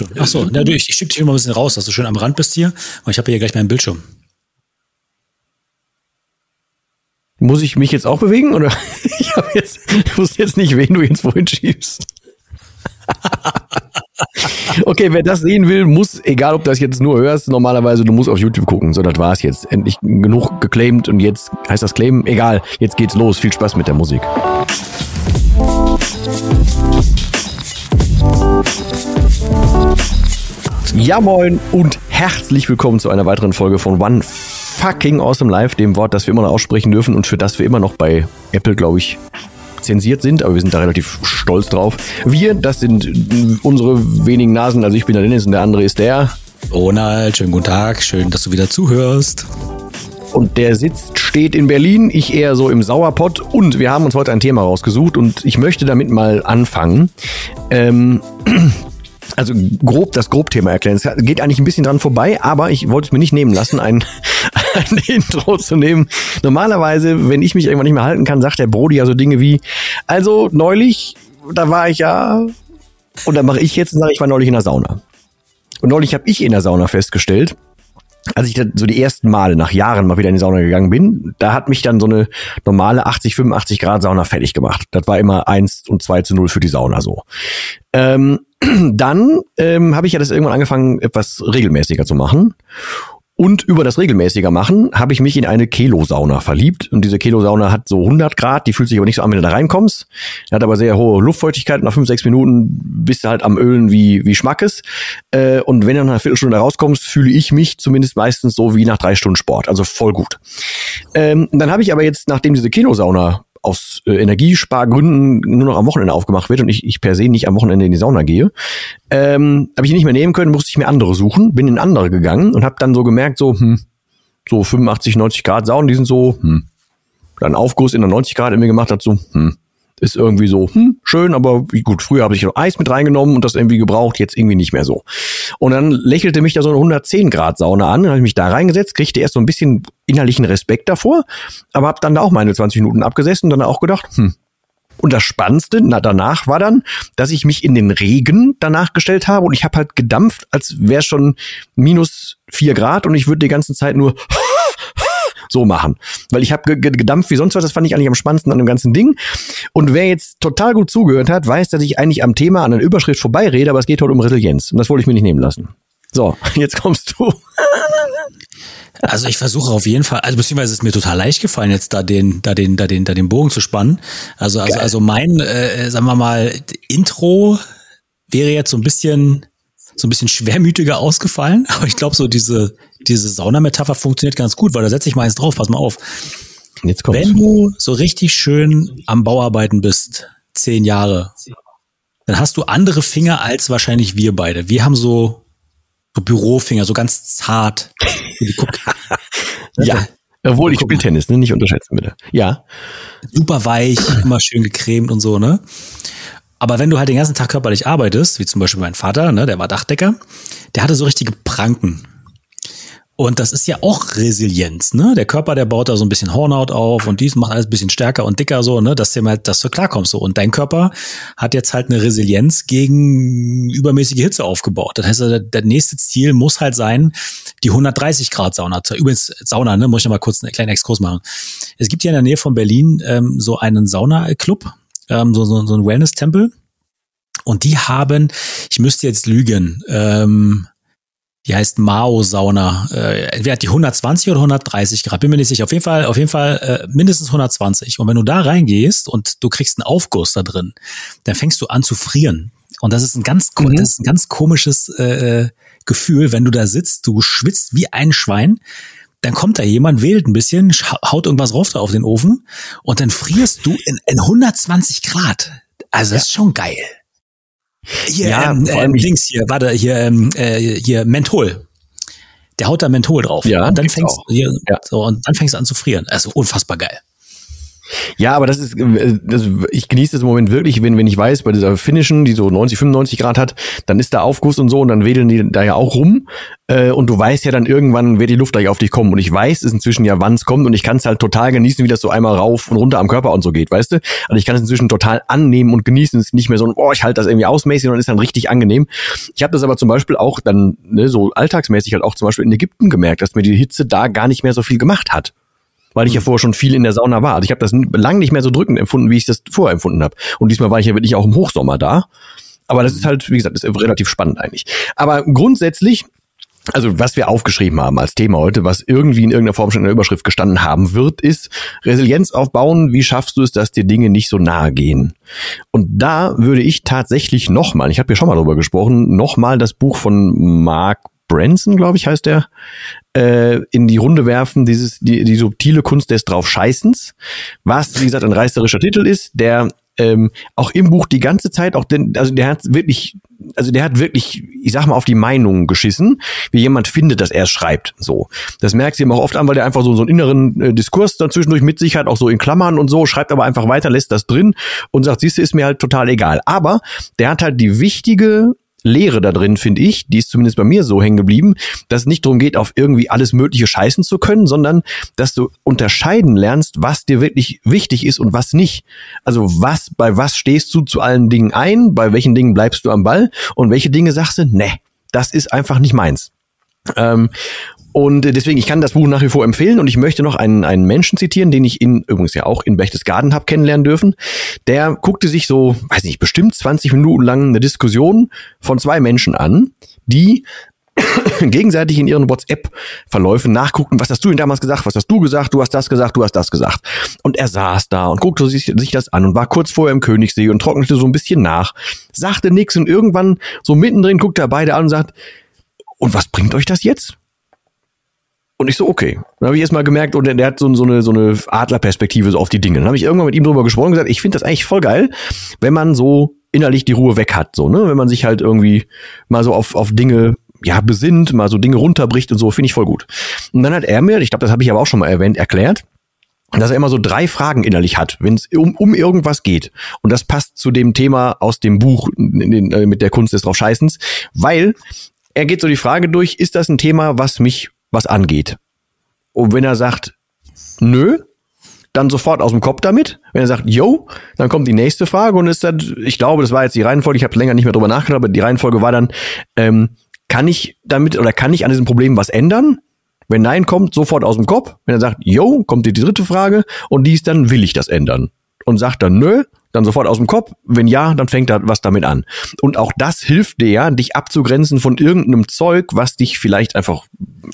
läuft schon. Ach so, na, du, ich, ich schieb dich immer ein bisschen raus, dass du schön am Rand bist hier. Und ich habe hier gleich meinen Bildschirm. Muss ich mich jetzt auch bewegen oder? Ich habe jetzt, ich wusste jetzt nicht, wen du jetzt wohin schiebst. okay, wer das sehen will, muss, egal ob du das jetzt nur hörst, normalerweise, du musst auf YouTube gucken. So, das war's jetzt. Endlich genug geclaimed und jetzt heißt das claimen. Egal, jetzt geht's los. Viel Spaß mit der Musik. Ja, moin und herzlich willkommen zu einer weiteren Folge von One Fucking Awesome Live, dem Wort, das wir immer noch aussprechen dürfen und für das wir immer noch bei Apple, glaube ich, zensiert sind, aber wir sind da relativ stolz drauf. Wir, das sind unsere wenigen Nasen, also ich bin der Dennis und der andere ist der. Ronald, schönen guten Tag, schön, dass du wieder zuhörst. Und der sitzt, steht in Berlin, ich eher so im Sauerpott. Und wir haben uns heute ein Thema rausgesucht und ich möchte damit mal anfangen. Ähm, also grob das Grobthema erklären. Es geht eigentlich ein bisschen dran vorbei, aber ich wollte es mir nicht nehmen lassen, ein, ein Intro zu nehmen. Normalerweise, wenn ich mich irgendwann nicht mehr halten kann, sagt der Brody ja so Dinge wie, also neulich, da war ich ja, und dann mache ich jetzt und sage, ich war neulich in der Sauna. Und neulich habe ich in der Sauna festgestellt, als ich so die ersten Male nach Jahren mal wieder in die Sauna gegangen bin, da hat mich dann so eine normale 80, 85 Grad Sauna fertig gemacht. Das war immer eins und zwei zu null für die Sauna so. Ähm, dann ähm, habe ich ja das irgendwann angefangen, etwas regelmäßiger zu machen. Und über das regelmäßiger machen habe ich mich in eine Kelo-Sauna verliebt. Und diese Kelo-Sauna hat so 100 Grad, die fühlt sich aber nicht so an, wenn du da reinkommst. Hat aber sehr hohe Luftfeuchtigkeit. Nach 5, 6 Minuten bist du halt am Ölen wie, wie Schmackes. Äh, und wenn du nach einer Viertelstunde rauskommst, fühle ich mich zumindest meistens so wie nach drei Stunden Sport. Also voll gut. Ähm, dann habe ich aber jetzt, nachdem diese Kelo-Sauna aus äh, Energiespargründen nur noch am Wochenende aufgemacht wird und ich, ich per se nicht am Wochenende in die Sauna gehe, ähm, habe ich nicht mehr nehmen können, musste ich mir andere suchen, bin in andere gegangen und habe dann so gemerkt, so, hm, so 85, 90 Grad Saunen, die sind so, hm. Dann Aufguss in der 90 Grad in mir gemacht hat, so, hm, ist irgendwie so, hm, schön, aber gut, früher habe ich noch Eis mit reingenommen und das irgendwie gebraucht, jetzt irgendwie nicht mehr so. Und dann lächelte mich da so eine 110 Grad Sauna an, dann habe ich mich da reingesetzt, kriegte erst so ein bisschen innerlichen Respekt davor, aber habe dann da auch meine 20 Minuten abgesessen und dann auch gedacht, hm, und das Spannendste na, danach war dann, dass ich mich in den Regen danach gestellt habe und ich habe halt gedampft, als wäre schon minus vier Grad und ich würde die ganze Zeit nur so machen. Weil ich habe gedampft wie sonst was, das fand ich eigentlich am spannendsten an dem ganzen Ding. Und wer jetzt total gut zugehört hat, weiß, dass ich eigentlich am Thema an der Überschrift vorbeirede, aber es geht heute um Resilienz. Und das wollte ich mir nicht nehmen lassen. So, jetzt kommst du. Also ich versuche auf jeden Fall, also beziehungsweise ist mir total leicht gefallen, jetzt da den, da den, da den, da den Bogen zu spannen. Also, also, also mein, äh, sagen wir mal, Intro wäre jetzt so ein bisschen so ein bisschen schwermütiger ausgefallen, aber ich glaube, so diese, diese Saunametapher funktioniert ganz gut, weil da setze ich mal eins drauf, pass mal auf. Jetzt kommt's. Wenn du so richtig schön am Bauarbeiten bist, zehn Jahre, dann hast du andere Finger als wahrscheinlich wir beide. Wir haben so, so Bürofinger, so ganz zart. ja. Obwohl ich spiele Tennis, ne? nicht unterschätzen bitte. Ja. Super weich, immer schön gecremt und so, ne? Aber wenn du halt den ganzen Tag körperlich arbeitest, wie zum Beispiel mein Vater, ne, der war Dachdecker, der hatte so richtige Pranken. Und das ist ja auch Resilienz, ne? Der Körper, der baut da so ein bisschen Hornhaut auf und dies macht alles ein bisschen stärker und dicker so, ne? Dass du halt, dass du klarkommst so. Und dein Körper hat jetzt halt eine Resilienz gegen übermäßige Hitze aufgebaut. Das heißt, der, der nächste Ziel muss halt sein, die 130 Grad Sauna zu, übrigens Sauna, ne? Muss ich noch mal kurz einen kleinen Exkurs machen. Es gibt hier in der Nähe von Berlin ähm, so einen Sauna-Club, ähm, so, so, so ein Wellness-Tempel. Und die haben, ich müsste jetzt lügen, ähm, die heißt Mao-Sauna. Äh, entweder hat die 120 oder 130 Grad, bin mir nicht sicher. Auf jeden Fall, auf jeden Fall äh, mindestens 120. Und wenn du da reingehst und du kriegst einen Aufguss da drin, dann fängst du an zu frieren. Und das ist ein ganz, mhm. das ist ein ganz komisches äh, Gefühl, wenn du da sitzt, du schwitzt wie ein Schwein dann kommt da jemand, wählt ein bisschen, haut irgendwas drauf da auf den Ofen und dann frierst du in, in 120 Grad. Also das ist schon geil. Hier, ja, ähm, ähm, Dings hier, warte, hier, ähm, äh, hier Menthol. Der haut da Menthol drauf. Ja, und dann fängst hier, ja. so, und dann fängst du an zu frieren. Also unfassbar geil. Ja, aber das ist, äh, das, ich genieße das im Moment wirklich, wenn, wenn ich weiß, bei dieser finnischen, die so 90, 95 Grad hat, dann ist da Aufguss und so und dann wedeln die da ja auch rum. Äh, und du weißt ja dann irgendwann, wird die Luft gleich auf dich kommen. Und ich weiß es inzwischen ja, wann es kommt und ich kann es halt total genießen, wie das so einmal rauf und runter am Körper und so geht, weißt du? Also ich kann es inzwischen total annehmen und genießen. Es ist nicht mehr so, oh, ich halte das irgendwie ausmäßig, sondern ist dann richtig angenehm. Ich habe das aber zum Beispiel auch dann ne, so alltagsmäßig halt auch zum Beispiel in Ägypten gemerkt, dass mir die Hitze da gar nicht mehr so viel gemacht hat weil ich ja mhm. vorher schon viel in der Sauna war. Also ich habe das lang nicht mehr so drückend empfunden, wie ich das vorher empfunden habe. Und diesmal war ich ja wirklich auch im Hochsommer da. Aber das ist halt, wie gesagt, ist relativ spannend eigentlich. Aber grundsätzlich also was wir aufgeschrieben haben als Thema heute, was irgendwie in irgendeiner Form schon in der Überschrift gestanden haben wird, ist Resilienz aufbauen. Wie schaffst du es, dass dir Dinge nicht so nahe gehen? Und da würde ich tatsächlich nochmal, ich habe ja schon mal drüber gesprochen, nochmal das Buch von Mark Branson, glaube ich, heißt der, äh, in die Runde werfen, dieses, die, die subtile Kunst des Draufscheißens, was, wie gesagt, ein reißerischer Titel ist, der ähm, auch im Buch die ganze Zeit auch denn also der hat wirklich also der hat wirklich ich sag mal auf die Meinung geschissen wie jemand findet dass er es schreibt so. Das merkst du ihm auch oft an weil der einfach so so einen inneren äh, Diskurs dazwischendurch mit sich hat auch so in Klammern und so schreibt aber einfach weiter lässt das drin und sagt siehst du ist mir halt total egal. Aber der hat halt die wichtige Lehre da drin, finde ich, die ist zumindest bei mir so hängen geblieben, dass es nicht darum geht, auf irgendwie alles Mögliche scheißen zu können, sondern dass du unterscheiden lernst, was dir wirklich wichtig ist und was nicht. Also was, bei was stehst du zu allen Dingen ein, bei welchen Dingen bleibst du am Ball und welche Dinge sagst du, ne, das ist einfach nicht meins. Ähm, und deswegen, ich kann das Buch nach wie vor empfehlen und ich möchte noch einen, einen Menschen zitieren, den ich in, übrigens ja auch in Berchtesgaden habe kennenlernen dürfen. Der guckte sich so, weiß nicht, bestimmt 20 Minuten lang eine Diskussion von zwei Menschen an, die gegenseitig in ihren WhatsApp-Verläufen nachguckten, was hast du denn damals gesagt, was hast du gesagt, du hast das gesagt, du hast das gesagt. Und er saß da und guckte sich, sich das an und war kurz vorher im Königssee und trocknete so ein bisschen nach, sagte nix und irgendwann so mittendrin guckte er beide an und sagt, und was bringt euch das jetzt? Und ich so, okay. Dann habe ich erst mal gemerkt, und der hat so, so eine, so eine Adlerperspektive so auf die Dinge. Dann habe ich irgendwann mit ihm drüber gesprochen und gesagt, ich finde das eigentlich voll geil, wenn man so innerlich die Ruhe weg hat, so, ne? Wenn man sich halt irgendwie mal so auf, auf Dinge ja, besinnt, mal so Dinge runterbricht und so, finde ich voll gut. Und dann hat er mir, ich glaube, das habe ich aber auch schon mal erwähnt, erklärt, dass er immer so drei Fragen innerlich hat, wenn es um, um irgendwas geht. Und das passt zu dem Thema aus dem Buch den, äh, mit der Kunst des Draufscheißens, weil er geht so die Frage durch, ist das ein Thema, was mich was angeht. Und wenn er sagt, nö, dann sofort aus dem Kopf damit. Wenn er sagt, yo, dann kommt die nächste Frage und ist dann, ich glaube, das war jetzt die Reihenfolge, ich habe länger nicht mehr drüber nachgedacht, aber die Reihenfolge war dann, ähm, kann ich damit oder kann ich an diesem Problem was ändern? Wenn nein kommt, sofort aus dem Kopf. Wenn er sagt, yo, kommt die dritte Frage und die ist dann, will ich das ändern? Und sagt dann, nö, dann sofort aus dem Kopf. Wenn ja, dann fängt er was damit an. Und auch das hilft dir ja, dich abzugrenzen von irgendeinem Zeug, was dich vielleicht einfach,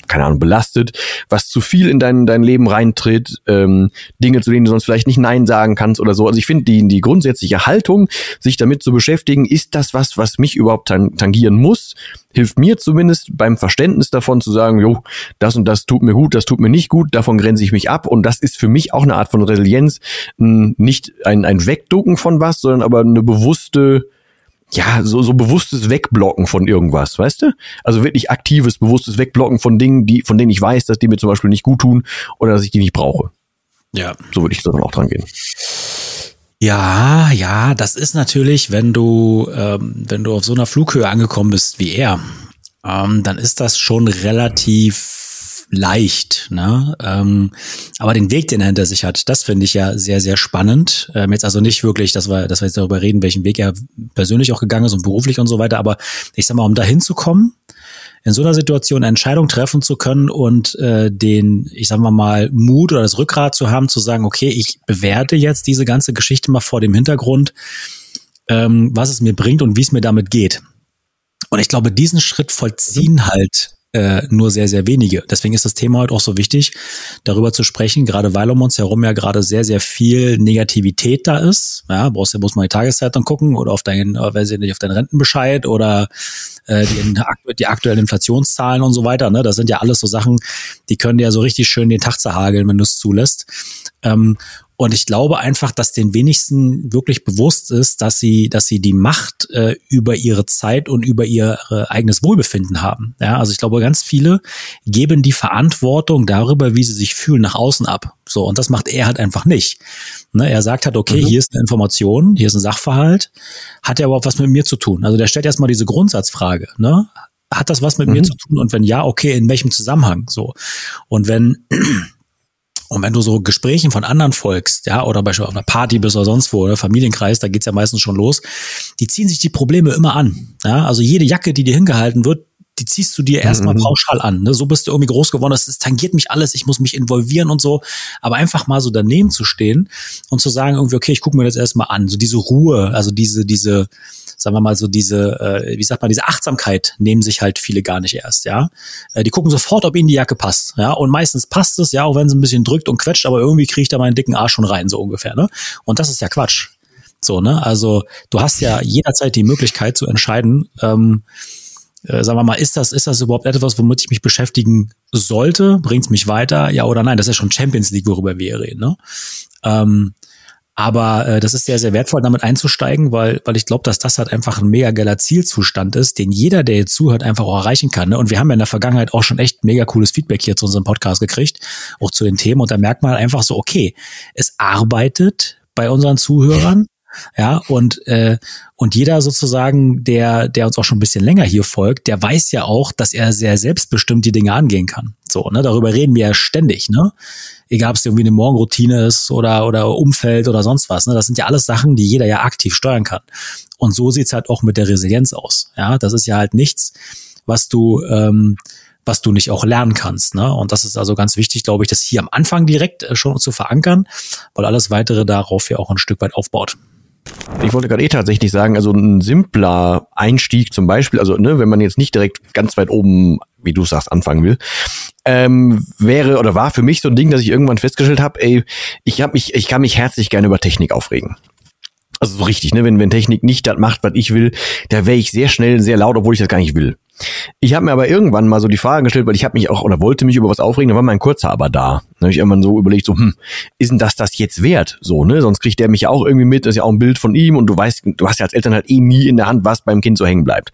keine Ahnung, belastet, was zu viel in dein, dein Leben reintritt, ähm, Dinge, zu denen du sonst vielleicht nicht Nein sagen kannst oder so. Also ich finde die, die grundsätzliche Haltung, sich damit zu beschäftigen, ist das was, was mich überhaupt tangieren muss? Hilft mir zumindest beim Verständnis davon zu sagen, jo, das und das tut mir gut, das tut mir nicht gut, davon grenze ich mich ab und das ist für mich auch eine Art von Resilienz, nicht ein, ein Wegducken von was, sondern aber eine bewusste, ja, so, so bewusstes Wegblocken von irgendwas, weißt du? Also wirklich aktives, bewusstes Wegblocken von Dingen, die, von denen ich weiß, dass die mir zum Beispiel nicht gut tun oder dass ich die nicht brauche. Ja. So würde ich dann auch dran gehen. Ja, ja, das ist natürlich, wenn du, ähm, wenn du auf so einer Flughöhe angekommen bist wie er, ähm, dann ist das schon relativ leicht. Ne? Ähm, aber den Weg, den er hinter sich hat, das finde ich ja sehr, sehr spannend. Ähm, jetzt also nicht wirklich, dass wir, dass wir jetzt darüber reden, welchen Weg er persönlich auch gegangen ist und beruflich und so weiter, aber ich sag mal, um da hinzukommen, in so einer Situation eine Entscheidung treffen zu können und äh, den, ich sag mal mal, Mut oder das Rückgrat zu haben, zu sagen, okay, ich bewerte jetzt diese ganze Geschichte mal vor dem Hintergrund, ähm, was es mir bringt und wie es mir damit geht. Und ich glaube, diesen Schritt vollziehen halt äh, nur sehr, sehr wenige. Deswegen ist das Thema heute auch so wichtig, darüber zu sprechen, gerade weil um uns herum ja gerade sehr, sehr viel Negativität da ist. Ja, brauchst du bloß mal die Tageszeitung gucken oder auf deinen, äh, weiß ich nicht, auf deinen Rentenbescheid oder äh, die, die aktuellen Inflationszahlen und so weiter. Ne? Das sind ja alles so Sachen, die können dir ja so richtig schön den Tag zerhageln, wenn du es zulässt. Ähm, Und ich glaube einfach, dass den wenigsten wirklich bewusst ist, dass sie, dass sie die Macht äh, über ihre Zeit und über ihr äh, eigenes Wohlbefinden haben. Ja, also ich glaube, ganz viele geben die Verantwortung darüber, wie sie sich fühlen, nach außen ab. So, und das macht er halt einfach nicht. Ne, er sagt halt, okay, mhm. hier ist eine Information, hier ist ein Sachverhalt, hat er überhaupt was mit mir zu tun? Also der stellt erstmal diese Grundsatzfrage, ne? Hat das was mit mhm. mir zu tun? Und wenn ja, okay, in welchem Zusammenhang? So. Und wenn und wenn du so Gesprächen von anderen folgst, ja, oder beispielsweise auf einer Party bist oder sonst wo, oder Familienkreis, da geht's ja meistens schon los, die ziehen sich die Probleme immer an. Ja, also jede Jacke, die dir hingehalten wird, die ziehst du dir erstmal mhm. pauschal an. Ne? So bist du irgendwie groß geworden, das, das tangiert mich alles, ich muss mich involvieren und so. Aber einfach mal so daneben zu stehen und zu sagen, irgendwie, okay, ich gucke mir das erstmal an. So diese Ruhe, also diese, diese, sagen wir mal so diese, äh, wie sagt man, diese Achtsamkeit nehmen sich halt viele gar nicht erst, ja. Äh, die gucken sofort, ob ihnen die Jacke passt, ja. Und meistens passt es, ja, auch wenn es ein bisschen drückt und quetscht, aber irgendwie kriege ich da meinen dicken Arsch schon rein, so ungefähr, ne. Und das ist ja Quatsch. So, ne? Also du hast ja jederzeit die Möglichkeit zu entscheiden, ähm, äh, sagen wir mal, ist das, ist das überhaupt etwas, womit ich mich beschäftigen sollte? Bringt es mich weiter? Ja oder nein? Das ist ja schon Champions League, worüber wir reden. Ne? Ähm, aber äh, das ist sehr, sehr wertvoll, damit einzusteigen, weil, weil ich glaube, dass das halt einfach ein mega geiler Zielzustand ist, den jeder, der jetzt zuhört, einfach auch erreichen kann. Ne? Und wir haben ja in der Vergangenheit auch schon echt mega cooles Feedback hier zu unserem Podcast gekriegt, auch zu den Themen. Und da merkt man einfach so, okay, es arbeitet bei unseren Zuhörern. Ja, und, äh, und jeder sozusagen, der, der uns auch schon ein bisschen länger hier folgt, der weiß ja auch, dass er sehr selbstbestimmt die Dinge angehen kann. So, ne, darüber reden wir ja ständig, ne? Egal, ob es irgendwie eine Morgenroutine ist oder, oder Umfeld oder sonst was, ne? Das sind ja alles Sachen, die jeder ja aktiv steuern kann. Und so sieht's halt auch mit der Resilienz aus. Ja, das ist ja halt nichts, was du, ähm, was du nicht auch lernen kannst. Ne? Und das ist also ganz wichtig, glaube ich, das hier am Anfang direkt äh, schon zu verankern, weil alles weitere darauf ja auch ein Stück weit aufbaut. Ich wollte gerade eh tatsächlich sagen, also ein simpler Einstieg zum Beispiel, also ne, wenn man jetzt nicht direkt ganz weit oben, wie du sagst, anfangen will, ähm, wäre oder war für mich so ein Ding, dass ich irgendwann festgestellt habe, ey, ich hab mich, ich kann mich herzlich gerne über Technik aufregen. Also so richtig, ne? Wenn, wenn Technik nicht das macht, was ich will, da wäre ich sehr schnell sehr laut, obwohl ich das gar nicht will. Ich habe mir aber irgendwann mal so die Frage gestellt, weil ich habe mich auch oder wollte mich über was aufregen, da war mein Kurzer aber da. Da habe ich irgendwann so überlegt, so, hm, ist denn das das jetzt wert? So, ne? Sonst kriegt der mich ja auch irgendwie mit, das ist ja auch ein Bild von ihm und du weißt, du hast ja als Eltern halt eh nie in der Hand, was beim Kind so hängen bleibt.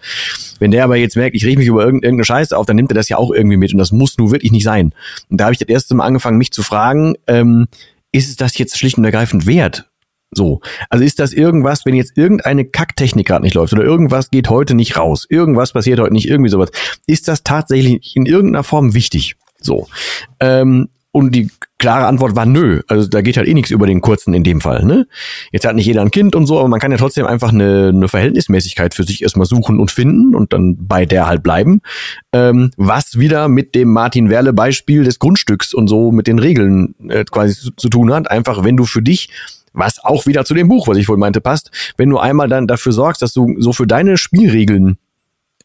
Wenn der aber jetzt merkt, ich reg mich über irgendeine Scheiße auf, dann nimmt er das ja auch irgendwie mit und das muss nur wirklich nicht sein. Und da habe ich das erste Mal angefangen, mich zu fragen, ähm, ist es das jetzt schlicht und ergreifend wert? So. Also ist das irgendwas, wenn jetzt irgendeine Kacktechnik gerade nicht läuft oder irgendwas geht heute nicht raus, irgendwas passiert heute nicht, irgendwie sowas, ist das tatsächlich in irgendeiner Form wichtig? So. Ähm, und die klare Antwort war nö. Also da geht halt eh nichts über den kurzen in dem Fall. Ne? Jetzt hat nicht jeder ein Kind und so, aber man kann ja trotzdem einfach eine, eine Verhältnismäßigkeit für sich erstmal suchen und finden und dann bei der halt bleiben. Ähm, was wieder mit dem Martin Werle Beispiel des Grundstücks und so mit den Regeln äh, quasi zu, zu tun hat. Einfach, wenn du für dich was auch wieder zu dem Buch, was ich wohl meinte, passt, wenn du einmal dann dafür sorgst, dass du so für deine Spielregeln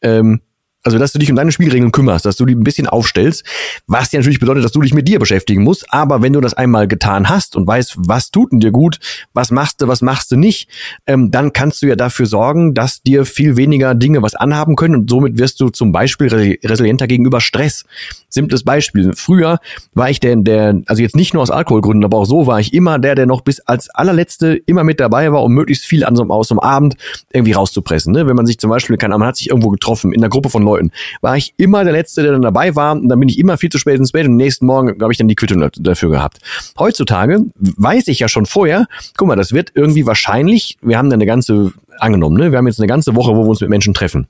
ähm, also dass du dich um deine Spielregeln kümmerst, dass du die ein bisschen aufstellst, was ja natürlich bedeutet, dass du dich mit dir beschäftigen musst, aber wenn du das einmal getan hast und weißt, was tut denn dir gut, was machst du, was machst du nicht, ähm, dann kannst du ja dafür sorgen, dass dir viel weniger Dinge was anhaben können und somit wirst du zum Beispiel resilienter gegenüber Stress. Simples Beispiel. Früher war ich der, der, also jetzt nicht nur aus Alkoholgründen, aber auch so war ich immer der, der noch bis als allerletzte immer mit dabei war, um möglichst viel an so, aus so einem Abend irgendwie rauszupressen. Ne? Wenn man sich zum Beispiel, kann, man hat sich irgendwo getroffen in einer Gruppe von Leuten, war ich immer der Letzte, der dann dabei war. Und dann bin ich immer viel zu spät ins Bett und nächsten Morgen habe ich dann die Quittung dafür gehabt. Heutzutage weiß ich ja schon vorher, guck mal, das wird irgendwie wahrscheinlich, wir haben da eine ganze, angenommen, ne? wir haben jetzt eine ganze Woche, wo wir uns mit Menschen treffen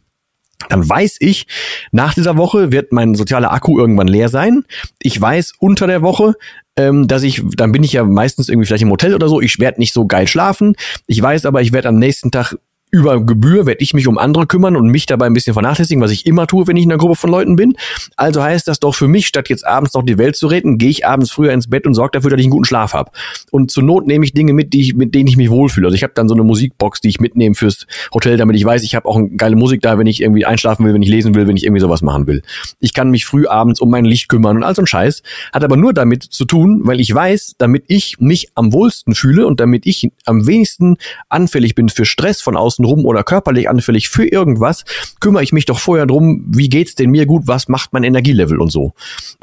dann weiß ich, nach dieser Woche wird mein sozialer Akku irgendwann leer sein. Ich weiß unter der Woche, ähm, dass ich, dann bin ich ja meistens irgendwie vielleicht im Hotel oder so, ich werde nicht so geil schlafen. Ich weiß aber, ich werde am nächsten Tag über Gebühr werde ich mich um andere kümmern und mich dabei ein bisschen vernachlässigen, was ich immer tue, wenn ich in einer Gruppe von Leuten bin. Also heißt das doch für mich, statt jetzt abends noch die Welt zu retten, gehe ich abends früher ins Bett und sorge dafür, dass ich einen guten Schlaf habe. Und zur Not nehme ich Dinge mit, die ich, mit denen ich mich wohlfühle. Also ich habe dann so eine Musikbox, die ich mitnehme fürs Hotel, damit ich weiß, ich habe auch eine geile Musik da, wenn ich irgendwie einschlafen will, wenn ich lesen will, wenn ich irgendwie sowas machen will. Ich kann mich früh abends um mein Licht kümmern und all so ein Scheiß. Hat aber nur damit zu tun, weil ich weiß, damit ich mich am wohlsten fühle und damit ich am wenigsten anfällig bin für Stress von außen außenrum oder körperlich anfällig für irgendwas, kümmere ich mich doch vorher drum, wie geht's denn mir gut, was macht mein Energielevel und so.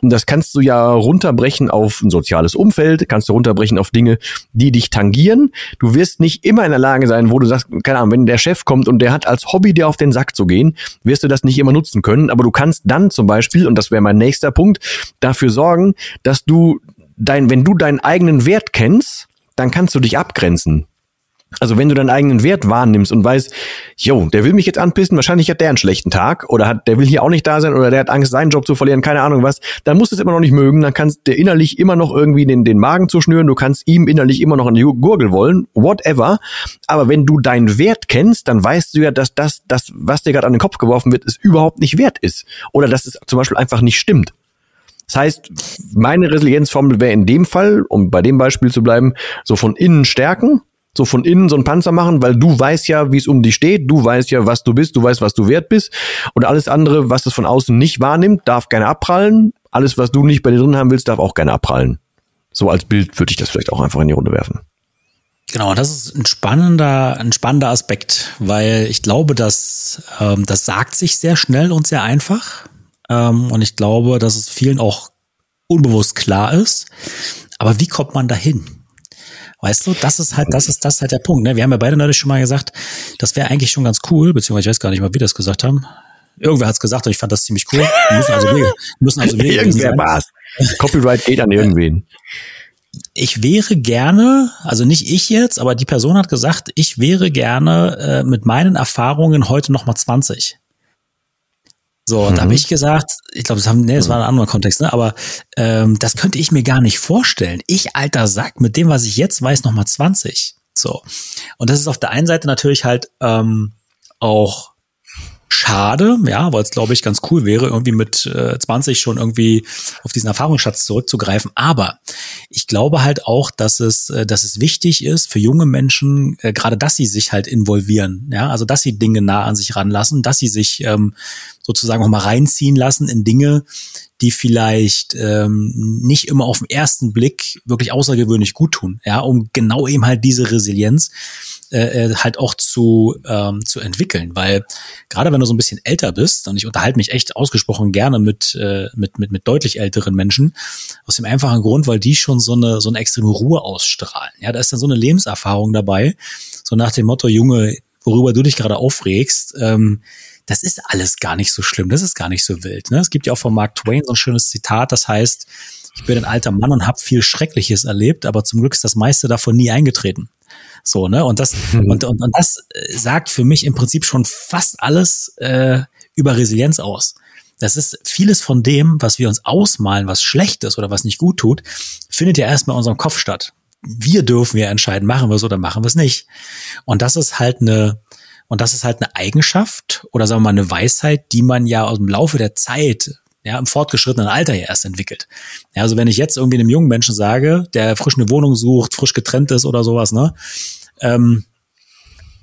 Und das kannst du ja runterbrechen auf ein soziales Umfeld, kannst du runterbrechen auf Dinge, die dich tangieren. Du wirst nicht immer in der Lage sein, wo du sagst, keine Ahnung, wenn der Chef kommt und der hat als Hobby dir auf den Sack zu gehen, wirst du das nicht immer nutzen können, aber du kannst dann zum Beispiel, und das wäre mein nächster Punkt, dafür sorgen, dass du dein, wenn du deinen eigenen Wert kennst, dann kannst du dich abgrenzen. Also wenn du deinen eigenen Wert wahrnimmst und weißt, jo, der will mich jetzt anpissen, wahrscheinlich hat der einen schlechten Tag oder hat, der will hier auch nicht da sein oder der hat Angst, seinen Job zu verlieren, keine Ahnung was, dann musst du es immer noch nicht mögen, dann kannst du innerlich immer noch irgendwie den, den Magen zuschnüren, du kannst ihm innerlich immer noch eine Gurgel wollen, whatever. Aber wenn du deinen Wert kennst, dann weißt du ja, dass das, das was dir gerade an den Kopf geworfen wird, es überhaupt nicht wert ist. Oder dass es zum Beispiel einfach nicht stimmt. Das heißt, meine Resilienzformel wäre in dem Fall, um bei dem Beispiel zu bleiben, so von innen stärken, so von innen so ein Panzer machen, weil du weißt ja, wie es um dich steht, du weißt ja, was du bist, du weißt, was du wert bist und alles andere, was es von außen nicht wahrnimmt, darf gerne abprallen. Alles, was du nicht bei dir drin haben willst, darf auch gerne abprallen. So als Bild würde ich das vielleicht auch einfach in die Runde werfen. Genau, das ist ein spannender, ein spannender Aspekt, weil ich glaube, dass ähm, das sagt sich sehr schnell und sehr einfach. Ähm, und ich glaube, dass es vielen auch unbewusst klar ist. Aber wie kommt man dahin? Weißt du, das ist halt, das ist, das ist halt der Punkt. Ne? Wir haben ja beide neulich schon mal gesagt, das wäre eigentlich schon ganz cool, beziehungsweise ich weiß gar nicht mal, wie wir das gesagt haben. Irgendwer hat es gesagt und ich fand das ziemlich cool. Wir müssen also wir, müssen also wir Irgendwer war's. Copyright geht an irgendwen. Ich wäre gerne, also nicht ich jetzt, aber die Person hat gesagt, ich wäre gerne äh, mit meinen Erfahrungen heute noch mal 20. So, und mhm. da habe ich gesagt, ich glaube, das haben, nee, das war ein anderer Kontext, ne? Aber ähm, das könnte ich mir gar nicht vorstellen. Ich, alter Sack, mit dem, was ich jetzt weiß, nochmal 20. So. Und das ist auf der einen Seite natürlich halt ähm, auch schade, ja, weil es, glaube ich, ganz cool wäre, irgendwie mit äh, 20 schon irgendwie auf diesen Erfahrungsschatz zurückzugreifen. Aber ich glaube halt auch, dass es, äh, dass es wichtig ist für junge Menschen, äh, gerade dass sie sich halt involvieren, ja, also dass sie Dinge nah an sich ranlassen, dass sie sich ähm, sozusagen auch mal reinziehen lassen in Dinge, die vielleicht ähm, nicht immer auf den ersten Blick wirklich außergewöhnlich gut tun, ja, um genau eben halt diese Resilienz äh, äh, halt auch zu, ähm, zu entwickeln. Weil gerade wenn du so ein bisschen älter bist, und ich unterhalte mich echt ausgesprochen gerne mit, äh, mit, mit, mit deutlich älteren Menschen, aus dem einfachen Grund, weil die schon so eine, so eine extreme Ruhe ausstrahlen. Ja, da ist dann so eine Lebenserfahrung dabei, so nach dem Motto, Junge, worüber du dich gerade aufregst, ähm, das ist alles gar nicht so schlimm, das ist gar nicht so wild. Ne? Es gibt ja auch von Mark Twain so ein schönes Zitat, das heißt, ich bin ein alter Mann und habe viel Schreckliches erlebt, aber zum Glück ist das meiste davon nie eingetreten. So, ne? Und das, und, und, und das äh, sagt für mich im Prinzip schon fast alles äh, über Resilienz aus. Das ist vieles von dem, was wir uns ausmalen, was schlecht ist oder was nicht gut tut, findet ja erstmal in unserem Kopf statt. Wir dürfen ja entscheiden, machen wir es oder machen wir es nicht. Und das ist halt eine, und das ist halt eine Eigenschaft oder sagen wir mal eine Weisheit, die man ja aus dem Laufe der Zeit ja, im fortgeschrittenen Alter ja erst entwickelt. Ja, also wenn ich jetzt irgendwie einem jungen Menschen sage, der frisch eine Wohnung sucht, frisch getrennt ist oder sowas, ne, ähm,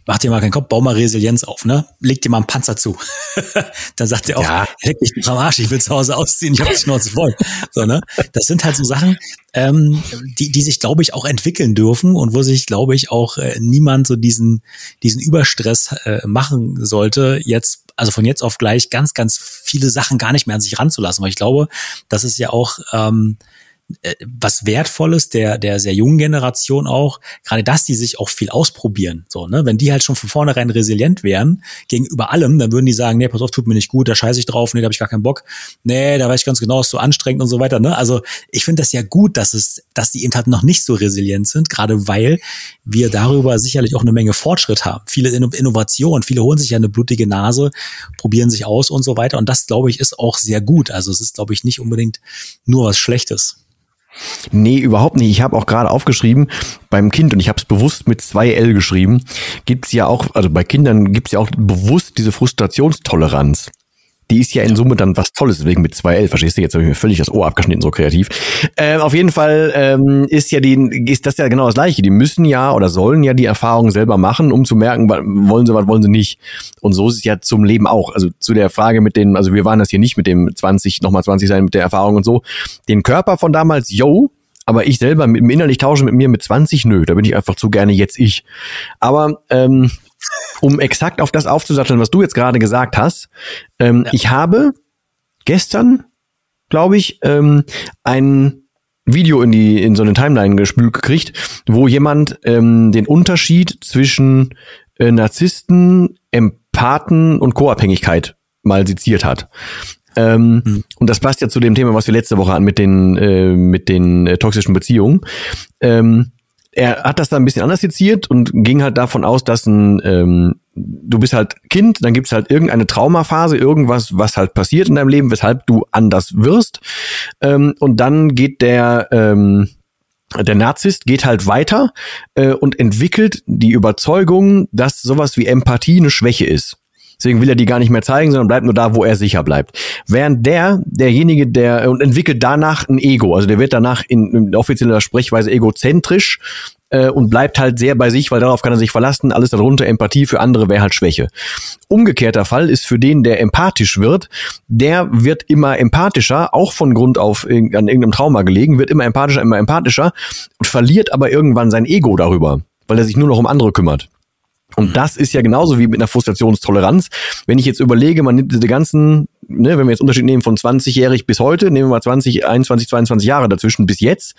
mach dir mal keinen Kopf, bau mal Resilienz auf, ne? Leg dir mal einen Panzer zu. dann sagt er auch, ja. leck mich nicht am Arsch, ich will zu Hause ausziehen, ich hab die Schnauze voll. So, ne? Das sind halt so Sachen, ähm, die, die sich, glaube ich, auch entwickeln dürfen und wo sich, glaube ich, auch äh, niemand so diesen, diesen Überstress äh, machen sollte, jetzt, also von jetzt auf gleich ganz, ganz viele Sachen gar nicht mehr an sich ranzulassen. Weil ich glaube, das ist ja auch ähm, äh, was Wertvolles der, der sehr jungen Generation auch, gerade dass die sich auch viel ausprobieren. So, ne? Wenn die halt schon von vornherein resilient wären gegenüber allem, dann würden die sagen, nee, pass auf, tut mir nicht gut, da scheiße ich drauf, nee, da habe ich gar keinen Bock, nee, da weiß ich ganz genau, ist so anstrengend und so weiter. Ne? Also ich finde das ja gut, dass es, dass die eben halt noch nicht so resilient sind, gerade weil wir darüber sicherlich auch eine Menge Fortschritt haben. Viele Innovationen, viele holen sich ja eine blutige Nase, probieren sich aus und so weiter. Und das, glaube ich, ist auch sehr gut. Also es ist, glaube ich, nicht unbedingt nur was Schlechtes. Nee, überhaupt nicht. Ich habe auch gerade aufgeschrieben, beim Kind, und ich habe es bewusst mit zwei L geschrieben, gibt's ja auch, also bei Kindern gibt's ja auch bewusst diese Frustrationstoleranz die ist ja in Summe dann was Tolles, deswegen mit 2L, verstehst du? Jetzt habe ich mir völlig das Ohr abgeschnitten, so kreativ. Ähm, auf jeden Fall ähm, ist ja die, ist das ja genau das Gleiche. Die müssen ja oder sollen ja die Erfahrung selber machen, um zu merken, was wollen sie, was wollen sie nicht. Und so ist es ja zum Leben auch. Also zu der Frage mit den, also wir waren das hier nicht mit dem 20, nochmal 20 sein mit der Erfahrung und so. Den Körper von damals, yo, aber ich selber mit, innerlich tausche mit mir mit 20, nö, da bin ich einfach zu gerne jetzt ich. Aber ähm, um exakt auf das aufzusatteln, was du jetzt gerade gesagt hast. Ähm, ja. Ich habe gestern, glaube ich, ähm, ein Video in die in so eine Timeline gespült gekriegt, wo jemand ähm, den Unterschied zwischen äh, Narzissten, Empathen und Co-Abhängigkeit mal seziert hat. Ähm, mhm. Und das passt ja zu dem Thema, was wir letzte Woche hatten mit den äh, mit den äh, toxischen Beziehungen. Ähm, er hat das dann ein bisschen anders seziert und ging halt davon aus, dass ein ähm, du bist halt Kind, dann gibt's halt irgendeine Traumaphase, irgendwas, was halt passiert in deinem Leben, weshalb du anders wirst. Ähm, und dann geht der ähm, der Narzisst geht halt weiter äh, und entwickelt die Überzeugung, dass sowas wie Empathie eine Schwäche ist. Deswegen will er die gar nicht mehr zeigen, sondern bleibt nur da, wo er sicher bleibt. Während der, derjenige, der und entwickelt danach ein Ego, also der wird danach in, in offizieller Sprechweise egozentrisch äh, und bleibt halt sehr bei sich, weil darauf kann er sich verlassen. Alles darunter Empathie für andere wäre halt Schwäche. Umgekehrter Fall ist für den, der empathisch wird, der wird immer empathischer, auch von Grund auf an irgendeinem Trauma gelegen, wird immer empathischer, immer empathischer und verliert aber irgendwann sein Ego darüber, weil er sich nur noch um andere kümmert. Und das ist ja genauso wie mit einer Frustrationstoleranz. Wenn ich jetzt überlege, man nimmt diese ganzen, ne, wenn wir jetzt Unterschied nehmen von 20-jährig bis heute, nehmen wir mal 20, 21, 22 Jahre dazwischen bis jetzt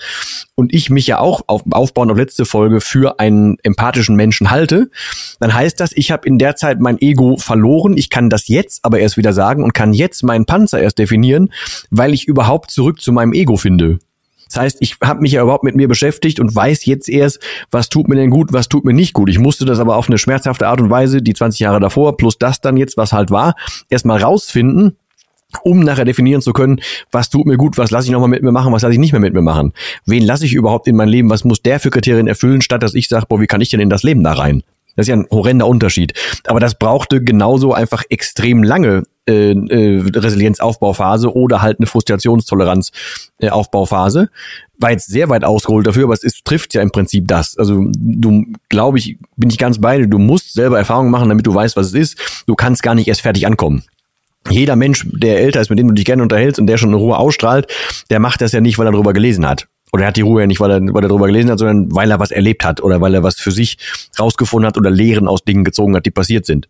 und ich mich ja auch auf, aufbauen auf letzte Folge für einen empathischen Menschen halte, dann heißt das, ich habe in der Zeit mein Ego verloren. Ich kann das jetzt aber erst wieder sagen und kann jetzt meinen Panzer erst definieren, weil ich überhaupt zurück zu meinem Ego finde. Das heißt, ich habe mich ja überhaupt mit mir beschäftigt und weiß jetzt erst, was tut mir denn gut, was tut mir nicht gut. Ich musste das aber auf eine schmerzhafte Art und Weise, die 20 Jahre davor, plus das dann jetzt, was halt war, erstmal rausfinden um nachher definieren zu können, was tut mir gut, was lasse ich nochmal mit mir machen, was lasse ich nicht mehr mit mir machen. Wen lasse ich überhaupt in mein Leben, was muss der für Kriterien erfüllen, statt dass ich sage, boah, wie kann ich denn in das Leben da rein? Das ist ja ein horrender Unterschied. Aber das brauchte genauso einfach extrem lange äh, äh, Resilienzaufbauphase oder halt eine Frustrationstoleranz-Aufbauphase. Äh, War jetzt sehr weit ausgeholt dafür, aber es ist, trifft ja im Prinzip das. Also du, glaube ich, bin ich ganz bei dir, du musst selber Erfahrungen machen, damit du weißt, was es ist. Du kannst gar nicht erst fertig ankommen jeder Mensch, der älter ist, mit dem du dich gerne unterhältst und der schon eine Ruhe ausstrahlt, der macht das ja nicht, weil er darüber gelesen hat. Oder er hat die Ruhe ja nicht, weil er, weil er darüber gelesen hat, sondern weil er was erlebt hat oder weil er was für sich rausgefunden hat oder Lehren aus Dingen gezogen hat, die passiert sind.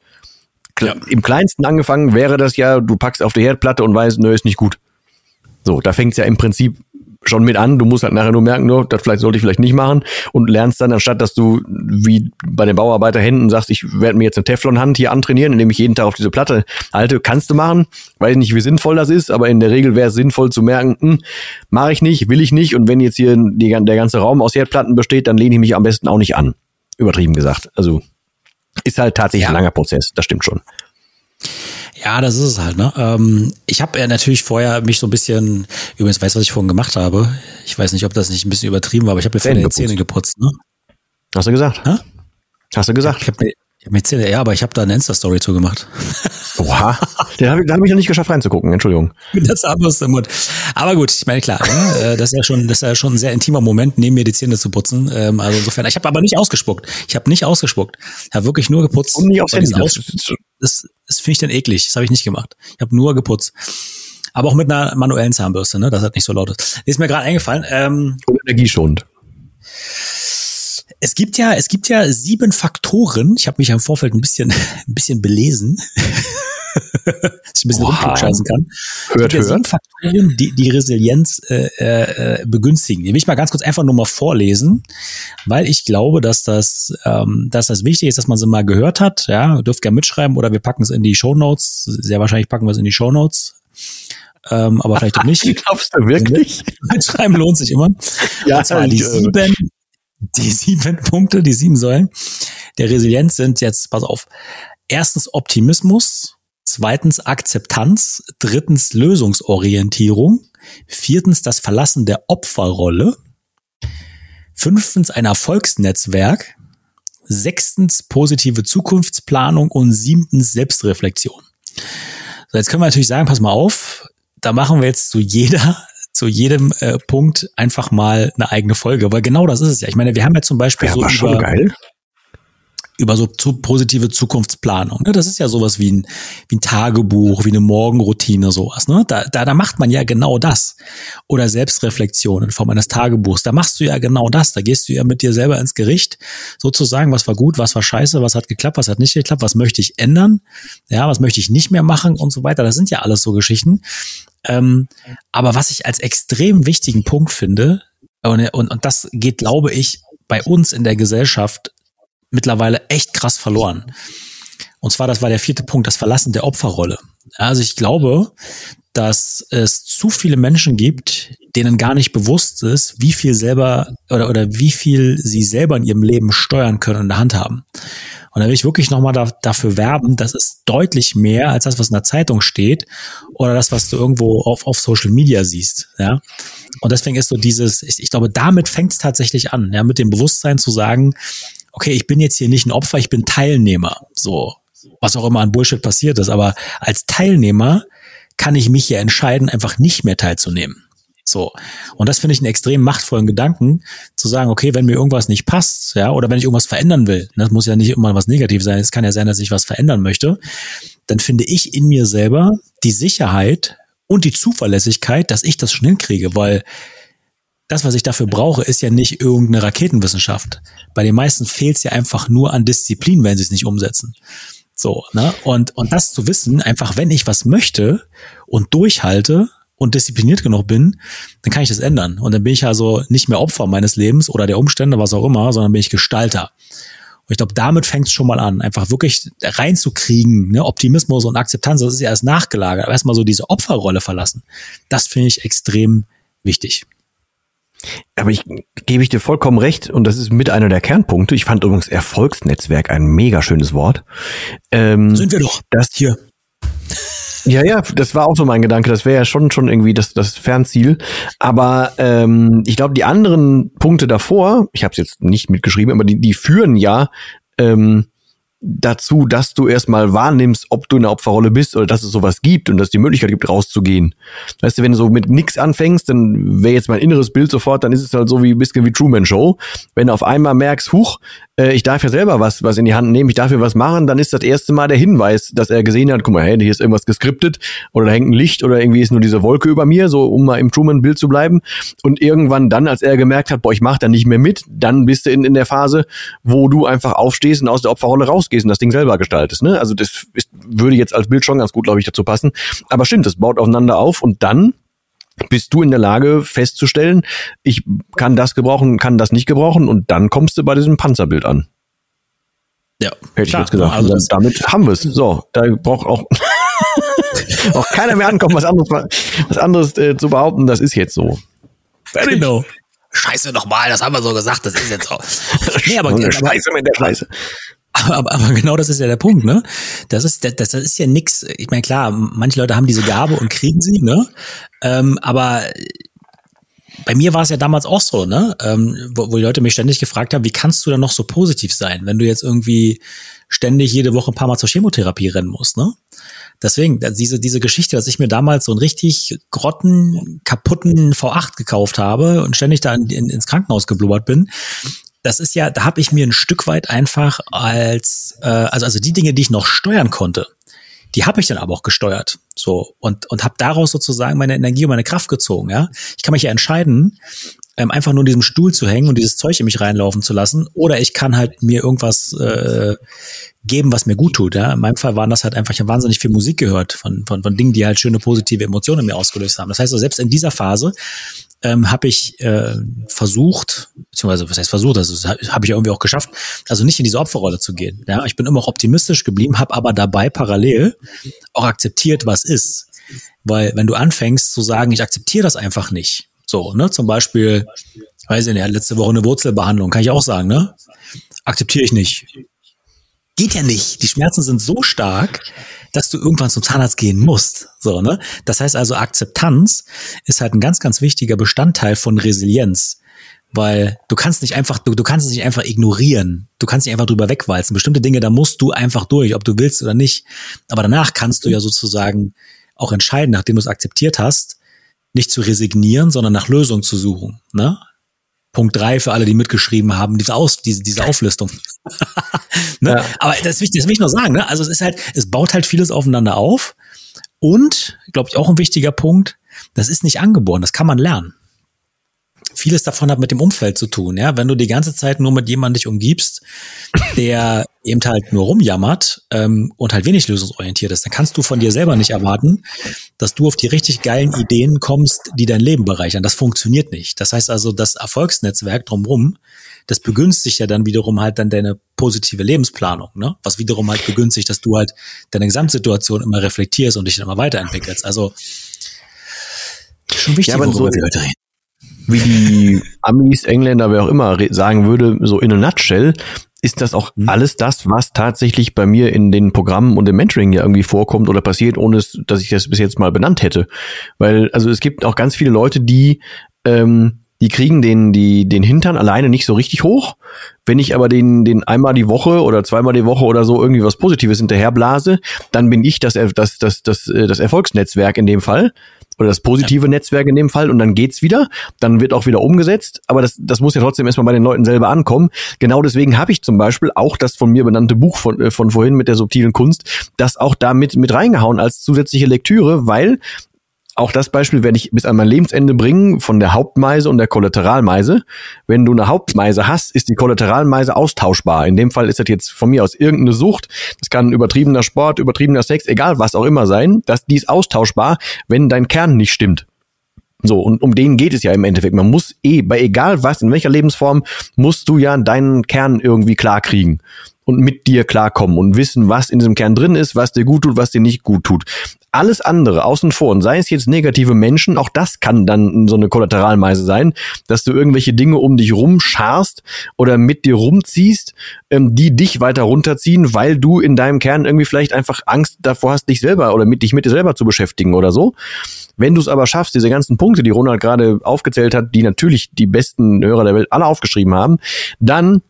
Ja. Im kleinsten angefangen wäre das ja, du packst auf die Herdplatte und weißt, nö, ist nicht gut. So, da fängt es ja im Prinzip schon mit an. Du musst halt nachher nur merken, nur, das vielleicht sollte ich vielleicht nicht machen und lernst dann, anstatt dass du wie bei den Bauarbeiterhänden sagst, ich werde mir jetzt eine Teflonhand hier antrainieren, indem ich jeden Tag auf diese Platte halte, kannst du machen. Weiß nicht, wie sinnvoll das ist, aber in der Regel wäre es sinnvoll zu merken, hm, mache ich nicht, will ich nicht und wenn jetzt hier die, der ganze Raum aus Herdplatten besteht, dann lehne ich mich am besten auch nicht an. Übertrieben gesagt. Also ist halt tatsächlich ja. ein langer Prozess, das stimmt schon. Ja, das ist es halt, ne? Ähm, ich habe ja natürlich vorher mich so ein bisschen, übrigens weißt du, was ich vorhin gemacht habe? Ich weiß nicht, ob das nicht ein bisschen übertrieben war, aber ich habe mir vorhin die Zähne geputzt, ne? Hast du gesagt? Hä? Hast du gesagt? Ich habe mir, hab mir Zähne, ja, aber ich habe da eine Insta-Story zu gemacht. Oha. Den hab ich, da habe ich noch nicht geschafft reinzugucken, Entschuldigung. Mit der Zahnbürste im Mund. Aber gut, ich meine, klar, ne? Äh, das ist ja schon, das ist ja schon ein sehr intimer Moment, neben mir die Zähne zu putzen. Ähm, also insofern, ich habe aber nicht ausgespuckt. Ich habe nicht ausgespuckt. Ich habe wirklich nur geputzt. Und nicht aufs Handy. Aus das, das finde ich dann eklig. Das habe ich nicht gemacht. Ich habe nur geputzt. Aber auch mit einer manuellen Zahnbürste, ne? Das hat nicht so laut ist. Ist mir gerade eingefallen. Ähm, Und energieschonend. Es gibt ja, es gibt ja sieben Faktoren. Ich habe mich im Vorfeld ein bisschen, ein bisschen belesen. ich ein bisschen rumklugscheißen kann. Hört, hört. sieben Faktoren, die die Resilienz äh, äh, begünstigen. Die will ich mal ganz kurz einfach nur mal vorlesen, weil ich glaube, dass das, ähm, dass das wichtig ist, dass man sie mal gehört hat. Ja, dürft gerne mitschreiben oder wir packen es in die Show Notes. Sehr wahrscheinlich packen wir es in die Show Notes. Ähm, aber vielleicht auch nicht. Glaubst du wirklich? Mitschreiben lohnt sich immer. Ja, Und zwar die äh, sieben, die sieben Punkte, die sieben Säulen der Resilienz sind jetzt, pass auf, erstens Optimismus, zweitens Akzeptanz, drittens Lösungsorientierung, viertens das Verlassen der Opferrolle, fünftens ein Erfolgsnetzwerk, sechstens positive Zukunftsplanung und siebtens Selbstreflexion. So, jetzt können wir natürlich sagen, pass mal auf, da machen wir jetzt zu jeder zu jedem äh, Punkt einfach mal eine eigene Folge, weil genau das ist es ja. Ich meine, wir haben ja zum Beispiel ja, so über, geil. Über so zu positive Zukunftsplanung. Ne? Das ist ja sowas wie ein, wie ein Tagebuch, wie eine Morgenroutine, sowas. Ne? Da, da, da macht man ja genau das. Oder Selbstreflexion in Form eines Tagebuchs. Da machst du ja genau das. Da gehst du ja mit dir selber ins Gericht, sozusagen, was war gut, was war scheiße, was hat geklappt, was hat nicht geklappt, was möchte ich ändern, ja, was möchte ich nicht mehr machen und so weiter. Das sind ja alles so Geschichten. Ähm, aber was ich als extrem wichtigen Punkt finde, und, und, und das geht, glaube ich, bei uns in der Gesellschaft mittlerweile echt krass verloren. Und zwar, das war der vierte Punkt, das Verlassen der Opferrolle. Also ich glaube, dass es zu viele Menschen gibt, denen gar nicht bewusst ist, wie viel selber oder, oder wie viel sie selber in ihrem Leben steuern können und in der Hand haben. Und da will ich wirklich nochmal da, dafür werben, das ist deutlich mehr als das, was in der Zeitung steht oder das, was du irgendwo auf, auf Social Media siehst. Ja. Und deswegen ist so dieses, ich, ich glaube, damit fängt es tatsächlich an, ja, mit dem Bewusstsein zu sagen, okay, ich bin jetzt hier nicht ein Opfer, ich bin Teilnehmer. So, was auch immer an Bullshit passiert ist. Aber als Teilnehmer kann ich mich ja entscheiden, einfach nicht mehr teilzunehmen. So. Und das finde ich einen extrem machtvollen Gedanken, zu sagen, okay, wenn mir irgendwas nicht passt, ja, oder wenn ich irgendwas verändern will, ne, das muss ja nicht immer was Negatives sein, es kann ja sein, dass ich was verändern möchte, dann finde ich in mir selber die Sicherheit und die Zuverlässigkeit, dass ich das schon hinkriege, weil das, was ich dafür brauche, ist ja nicht irgendeine Raketenwissenschaft. Bei den meisten fehlt es ja einfach nur an Disziplin, wenn sie es nicht umsetzen. So, ne? Und, und das zu wissen, einfach wenn ich was möchte und durchhalte und diszipliniert genug bin, dann kann ich das ändern. Und dann bin ich also nicht mehr Opfer meines Lebens oder der Umstände, was auch immer, sondern bin ich Gestalter. Und ich glaube, damit fängt es schon mal an, einfach wirklich reinzukriegen, ne? Optimismus und Akzeptanz, das ist ja erst nachgelagert, aber erstmal so diese Opferrolle verlassen. Das finde ich extrem wichtig. Aber ich gebe ich dir vollkommen recht und das ist mit einer der Kernpunkte. Ich fand übrigens Erfolgsnetzwerk ein mega schönes Wort. Ähm, Sind wir doch. Das hier. Ja, ja, das war auch so mein Gedanke. Das wäre ja schon schon irgendwie das, das Fernziel. Aber ähm, ich glaube, die anderen Punkte davor, ich habe es jetzt nicht mitgeschrieben, aber die, die führen ja ähm, dazu, dass du erstmal wahrnimmst, ob du in der Opferrolle bist oder dass es sowas gibt und dass es die Möglichkeit gibt, rauszugehen. Weißt du, wenn du so mit nix anfängst, dann wäre jetzt mein inneres Bild sofort, dann ist es halt so wie ein bisschen wie Truman Show. Wenn du auf einmal merkst, huch, äh, ich darf ja selber was, was in die Hand nehmen, ich darf hier was machen, dann ist das erste Mal der Hinweis, dass er gesehen hat, guck mal, hey, hier ist irgendwas geskriptet oder da hängt ein Licht oder irgendwie ist nur diese Wolke über mir, so um mal im Truman-Bild zu bleiben. Und irgendwann dann, als er gemerkt hat, boah, ich mach da nicht mehr mit, dann bist du in, in der Phase, wo du einfach aufstehst und aus der Opferrolle rausgehst und das Ding selber gestaltest. Ne? Also das ist, würde jetzt als Bild schon ganz gut, glaube ich, dazu passen. Aber stimmt, das baut aufeinander auf und dann bist du in der Lage festzustellen, ich kann das gebrauchen, kann das nicht gebrauchen und dann kommst du bei diesem Panzerbild an. Ja, hätte klar, ich jetzt gesagt. Also damit haben wir es. So, da braucht auch, auch keiner mehr ankommen, was anderes, was anderes äh, zu behaupten. Das ist jetzt so. Genau. Scheiße nochmal, das haben wir so gesagt, das ist jetzt so. Nee, aber, aber, Scheiße mit der Scheiße. Aber, aber, aber genau das ist ja der Punkt, ne? Das ist, das, das ist ja nix. Ich meine, klar, manche Leute haben diese Gabe und kriegen sie, ne? Ähm, aber bei mir war es ja damals auch so, ne? Ähm, wo, wo die Leute mich ständig gefragt haben, wie kannst du denn noch so positiv sein, wenn du jetzt irgendwie ständig jede Woche ein paar Mal zur Chemotherapie rennen musst, ne? Deswegen, diese, diese Geschichte, dass ich mir damals so einen richtig grotten, kaputten V8 gekauft habe und ständig da in, in, ins Krankenhaus geblubbert bin, das ist ja, da habe ich mir ein Stück weit einfach als, äh, also, also die Dinge, die ich noch steuern konnte, die habe ich dann aber auch gesteuert. So, und, und habe daraus sozusagen meine Energie und meine Kraft gezogen, ja. Ich kann mich ja entscheiden, ähm, einfach nur in diesem Stuhl zu hängen und dieses Zeug in mich reinlaufen zu lassen, oder ich kann halt mir irgendwas äh, geben, was mir gut tut. Ja? In meinem Fall waren das halt einfach, ich habe wahnsinnig viel Musik gehört von, von, von Dingen, die halt schöne positive Emotionen in mir ausgelöst haben. Das heißt, also selbst in dieser Phase ähm, habe ich äh, versucht, beziehungsweise was heißt versucht, also habe ich irgendwie auch geschafft, also nicht in diese Opferrolle zu gehen. Ja, ich bin immer auch optimistisch geblieben, habe aber dabei parallel auch akzeptiert, was ist. Weil wenn du anfängst zu sagen, ich akzeptiere das einfach nicht, so, ne, zum Beispiel, weiß ich nicht, letzte Woche eine Wurzelbehandlung, kann ich auch sagen, ne, akzeptiere ich nicht. Geht ja nicht. Die Schmerzen sind so stark, dass du irgendwann zum Zahnarzt gehen musst. So, ne? Das heißt also, Akzeptanz ist halt ein ganz, ganz wichtiger Bestandteil von Resilienz. Weil du kannst nicht einfach, du, du kannst es nicht einfach ignorieren. Du kannst nicht einfach drüber wegwalzen. Bestimmte Dinge, da musst du einfach durch, ob du willst oder nicht. Aber danach kannst du ja sozusagen auch entscheiden, nachdem du es akzeptiert hast, nicht zu resignieren, sondern nach Lösungen zu suchen. Ne? Punkt drei für alle, die mitgeschrieben haben, diese, Aus, diese, diese Auflistung. ne? ja. Aber das will, das will ich nur sagen, ne? Also es ist halt, es baut halt vieles aufeinander auf. Und, glaube ich, auch ein wichtiger Punkt, das ist nicht angeboren, das kann man lernen vieles davon hat mit dem Umfeld zu tun. Ja, wenn du die ganze Zeit nur mit jemandem dich umgibst, der eben halt nur rumjammert ähm, und halt wenig lösungsorientiert ist, dann kannst du von dir selber nicht erwarten, dass du auf die richtig geilen Ideen kommst, die dein Leben bereichern. Das funktioniert nicht. Das heißt also, das Erfolgsnetzwerk drumherum, das begünstigt ja dann wiederum halt dann deine positive Lebensplanung, ne? Was wiederum halt begünstigt, dass du halt deine Gesamtsituation immer reflektierst und dich dann immer weiterentwickelst. Also schon wichtig, ja, worüber so, wir heute reden wie die Amis, Engländer, wer auch immer sagen würde, so in a nutshell, ist das auch mhm. alles das, was tatsächlich bei mir in den Programmen und im Mentoring ja irgendwie vorkommt oder passiert, ohne dass ich das bis jetzt mal benannt hätte. Weil, also es gibt auch ganz viele Leute, die, ähm, die kriegen den, die, den Hintern alleine nicht so richtig hoch. Wenn ich aber den, den einmal die Woche oder zweimal die Woche oder so irgendwie was Positives hinterherblase, dann bin ich das, das, das, das, das Erfolgsnetzwerk in dem Fall oder das positive ja. Netzwerk in dem Fall und dann geht's wieder, dann wird auch wieder umgesetzt, aber das, das muss ja trotzdem erstmal bei den Leuten selber ankommen. Genau deswegen habe ich zum Beispiel auch das von mir benannte Buch von, äh, von vorhin mit der subtilen Kunst, das auch da mit, mit reingehauen als zusätzliche Lektüre, weil auch das Beispiel werde ich bis an mein Lebensende bringen von der Hauptmeise und der Kollateralmeise. Wenn du eine Hauptmeise hast, ist die Kollateralmeise austauschbar. In dem Fall ist das jetzt von mir aus irgendeine Sucht. Das kann übertriebener Sport, übertriebener Sex, egal was auch immer sein. dass die ist austauschbar, wenn dein Kern nicht stimmt. So, und um den geht es ja im Endeffekt. Man muss eh, bei egal was, in welcher Lebensform, musst du ja deinen Kern irgendwie klar kriegen und mit dir klarkommen und wissen, was in diesem Kern drin ist, was dir gut tut, was dir nicht gut tut. Alles andere außen vor, und sei es jetzt negative Menschen, auch das kann dann so eine Kollateralmeise sein, dass du irgendwelche Dinge um dich rumscharst oder mit dir rumziehst, ähm, die dich weiter runterziehen, weil du in deinem Kern irgendwie vielleicht einfach Angst davor hast, dich selber oder mit dich mit dir selber zu beschäftigen oder so. Wenn du es aber schaffst, diese ganzen Punkte, die Ronald gerade aufgezählt hat, die natürlich die besten Hörer der Welt alle aufgeschrieben haben, dann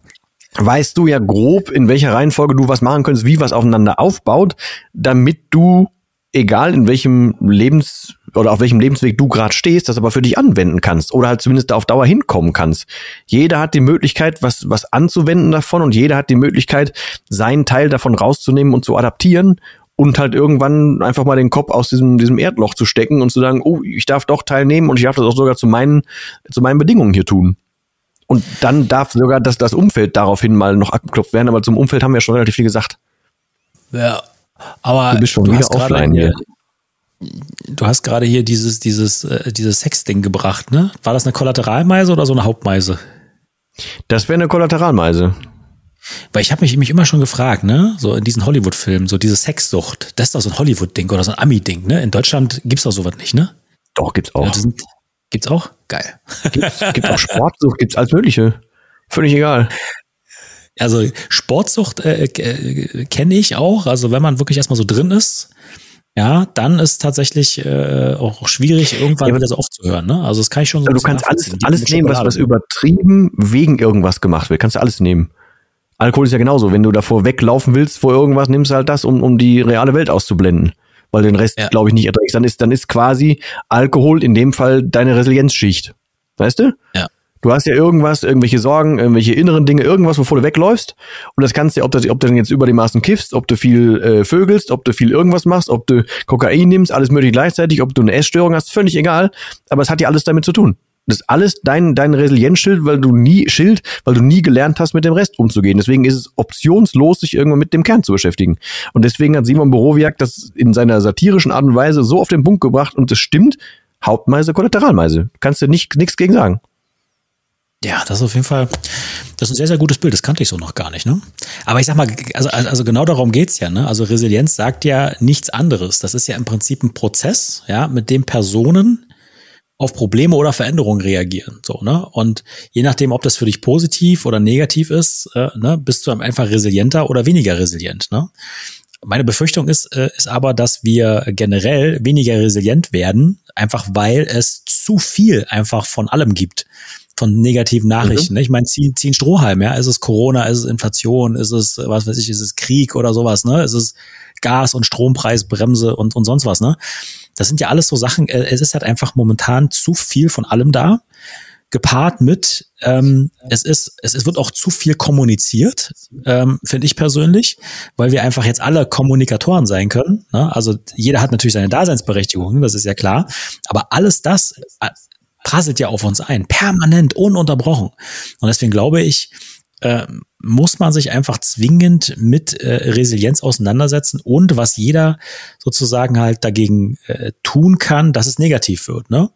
weißt du ja grob, in welcher Reihenfolge du was machen könntest, wie was aufeinander aufbaut, damit du, egal in welchem Lebens- oder auf welchem Lebensweg du gerade stehst, das aber für dich anwenden kannst oder halt zumindest da auf Dauer hinkommen kannst. Jeder hat die Möglichkeit, was, was anzuwenden davon und jeder hat die Möglichkeit, seinen Teil davon rauszunehmen und zu adaptieren und halt irgendwann einfach mal den Kopf aus diesem, diesem Erdloch zu stecken und zu sagen, oh, ich darf doch teilnehmen und ich darf das auch sogar zu meinen, zu meinen Bedingungen hier tun. Und dann darf sogar das, das Umfeld daraufhin mal noch abgeklopft werden, aber zum Umfeld haben wir ja schon relativ viel gesagt. Ja, aber du bist schon du wieder offline hier. Du hast gerade hier dieses, dieses, äh, dieses Sex-Ding gebracht, ne? War das eine Kollateralmeise oder so eine Hauptmeise? Das wäre eine Kollateralmeise. Weil ich habe mich, mich immer schon gefragt, ne, so in diesen Hollywood-Filmen, so diese Sexsucht, das ist doch so ein Hollywood-Ding oder so ein Ami-Ding, ne? In Deutschland gibt's doch sowas nicht, ne? Doch, gibt's auch. Ja, sind, Gibt's auch? Geil. Gibt's, gibt's auch Sportsucht, gibt's alles Mögliche. Völlig egal. Also Sportsucht äh, äh, kenne ich auch. Also wenn man wirklich erstmal so drin ist, ja, dann ist tatsächlich äh, auch schwierig, irgendwann ja, wieder so aufzuhören. Ne? Also das kann ich schon so. Also du kannst alles, alles nehmen, was, was übertrieben wegen irgendwas gemacht wird. Kannst du alles nehmen. Alkohol ist ja genauso. Wenn du davor weglaufen willst vor irgendwas, nimmst du halt das, um, um die reale Welt auszublenden weil den Rest, ja. glaube ich, nicht erträgst. Dann ist, dann ist quasi Alkohol in dem Fall deine Resilienzschicht. Weißt du? Ja. Du hast ja irgendwas, irgendwelche Sorgen, irgendwelche inneren Dinge, irgendwas, wovor du wegläufst. Und das kannst du, ob, das, ob du dann jetzt über die Maßen kiffst, ob du viel äh, vögelst, ob du viel irgendwas machst, ob du Kokain nimmst, alles möglich gleichzeitig, ob du eine Essstörung hast, völlig egal. Aber es hat ja alles damit zu tun. Das ist alles dein, dein Resilienzschild, weil du nie Schild, weil du nie gelernt hast, mit dem Rest umzugehen. Deswegen ist es optionslos, sich irgendwann mit dem Kern zu beschäftigen. Und deswegen hat Simon Borowiak das in seiner satirischen Art und Weise so auf den Punkt gebracht und es stimmt. Hauptmeise, Kollateralmeise. Kannst du nicht, nichts gegen sagen. Ja, das ist auf jeden Fall, das ist ein sehr, sehr gutes Bild. Das kannte ich so noch gar nicht, ne? Aber ich sag mal, also, also genau darum geht's ja, ne? Also Resilienz sagt ja nichts anderes. Das ist ja im Prinzip ein Prozess, ja, mit dem Personen auf Probleme oder Veränderungen reagieren. So, ne? Und je nachdem, ob das für dich positiv oder negativ ist, äh, ne, bist du einfach resilienter oder weniger resilient. Ne? Meine Befürchtung ist, äh, ist aber, dass wir generell weniger resilient werden, einfach weil es zu viel einfach von allem gibt von negativen Nachrichten. Mhm. Ne? Ich meine, ziehen, ziehen Strohhalm, ja. Ist es Corona, ist es Inflation, ist es, was weiß ich, ist es Krieg oder sowas, ne? Ist es Gas- und Strompreisbremse und, und sonst was, ne? Das sind ja alles so Sachen, äh, es ist halt einfach momentan zu viel von allem da. gepaart mit, ähm, es ist, es, es wird auch zu viel kommuniziert, ähm, finde ich persönlich, weil wir einfach jetzt alle Kommunikatoren sein können. Ne? Also jeder hat natürlich seine Daseinsberechtigung, das ist ja klar. Aber alles das äh, prasselt ja auf uns ein, permanent, ununterbrochen. Und deswegen glaube ich, äh, muss man sich einfach zwingend mit äh, Resilienz auseinandersetzen und was jeder sozusagen halt dagegen äh, tun kann, dass es negativ wird. Ne?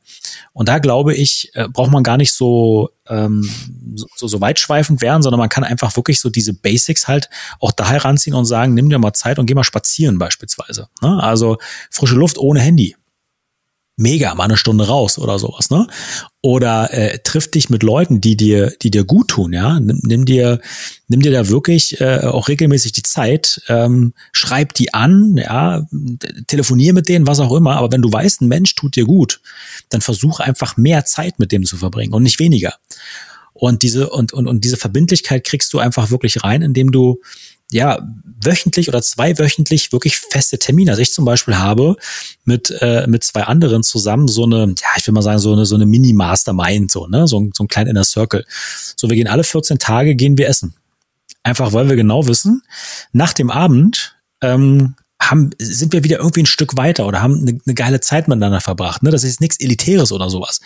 Und da glaube ich, äh, braucht man gar nicht so, ähm, so, so weitschweifend werden, sondern man kann einfach wirklich so diese Basics halt auch da heranziehen und sagen, nimm dir mal Zeit und geh mal spazieren beispielsweise. Ne? Also frische Luft ohne Handy mega, mal eine Stunde raus oder sowas, ne? Oder äh, triff dich mit Leuten, die dir, die dir gut tun, ja. Nimm, nimm dir, nimm dir da wirklich äh, auch regelmäßig die Zeit, ähm, schreib die an, ja, telefonier mit denen, was auch immer. Aber wenn du weißt, ein Mensch tut dir gut, dann versuch einfach mehr Zeit mit dem zu verbringen und nicht weniger. Und diese und, und, und diese Verbindlichkeit kriegst du einfach wirklich rein, indem du ja, wöchentlich oder zweiwöchentlich wirklich feste Termine. Also ich zum Beispiel habe mit, äh, mit zwei anderen zusammen so eine, ja, ich will mal sagen, so eine, so eine Mini-Mastermind, so, ne, so, so ein kleiner Inner Circle. So, wir gehen alle 14 Tage, gehen wir essen. Einfach, weil wir genau wissen, nach dem Abend, ähm, haben, sind wir wieder irgendwie ein Stück weiter oder haben eine, eine geile Zeit miteinander verbracht. Ne? Das ist nichts Elitäres oder sowas.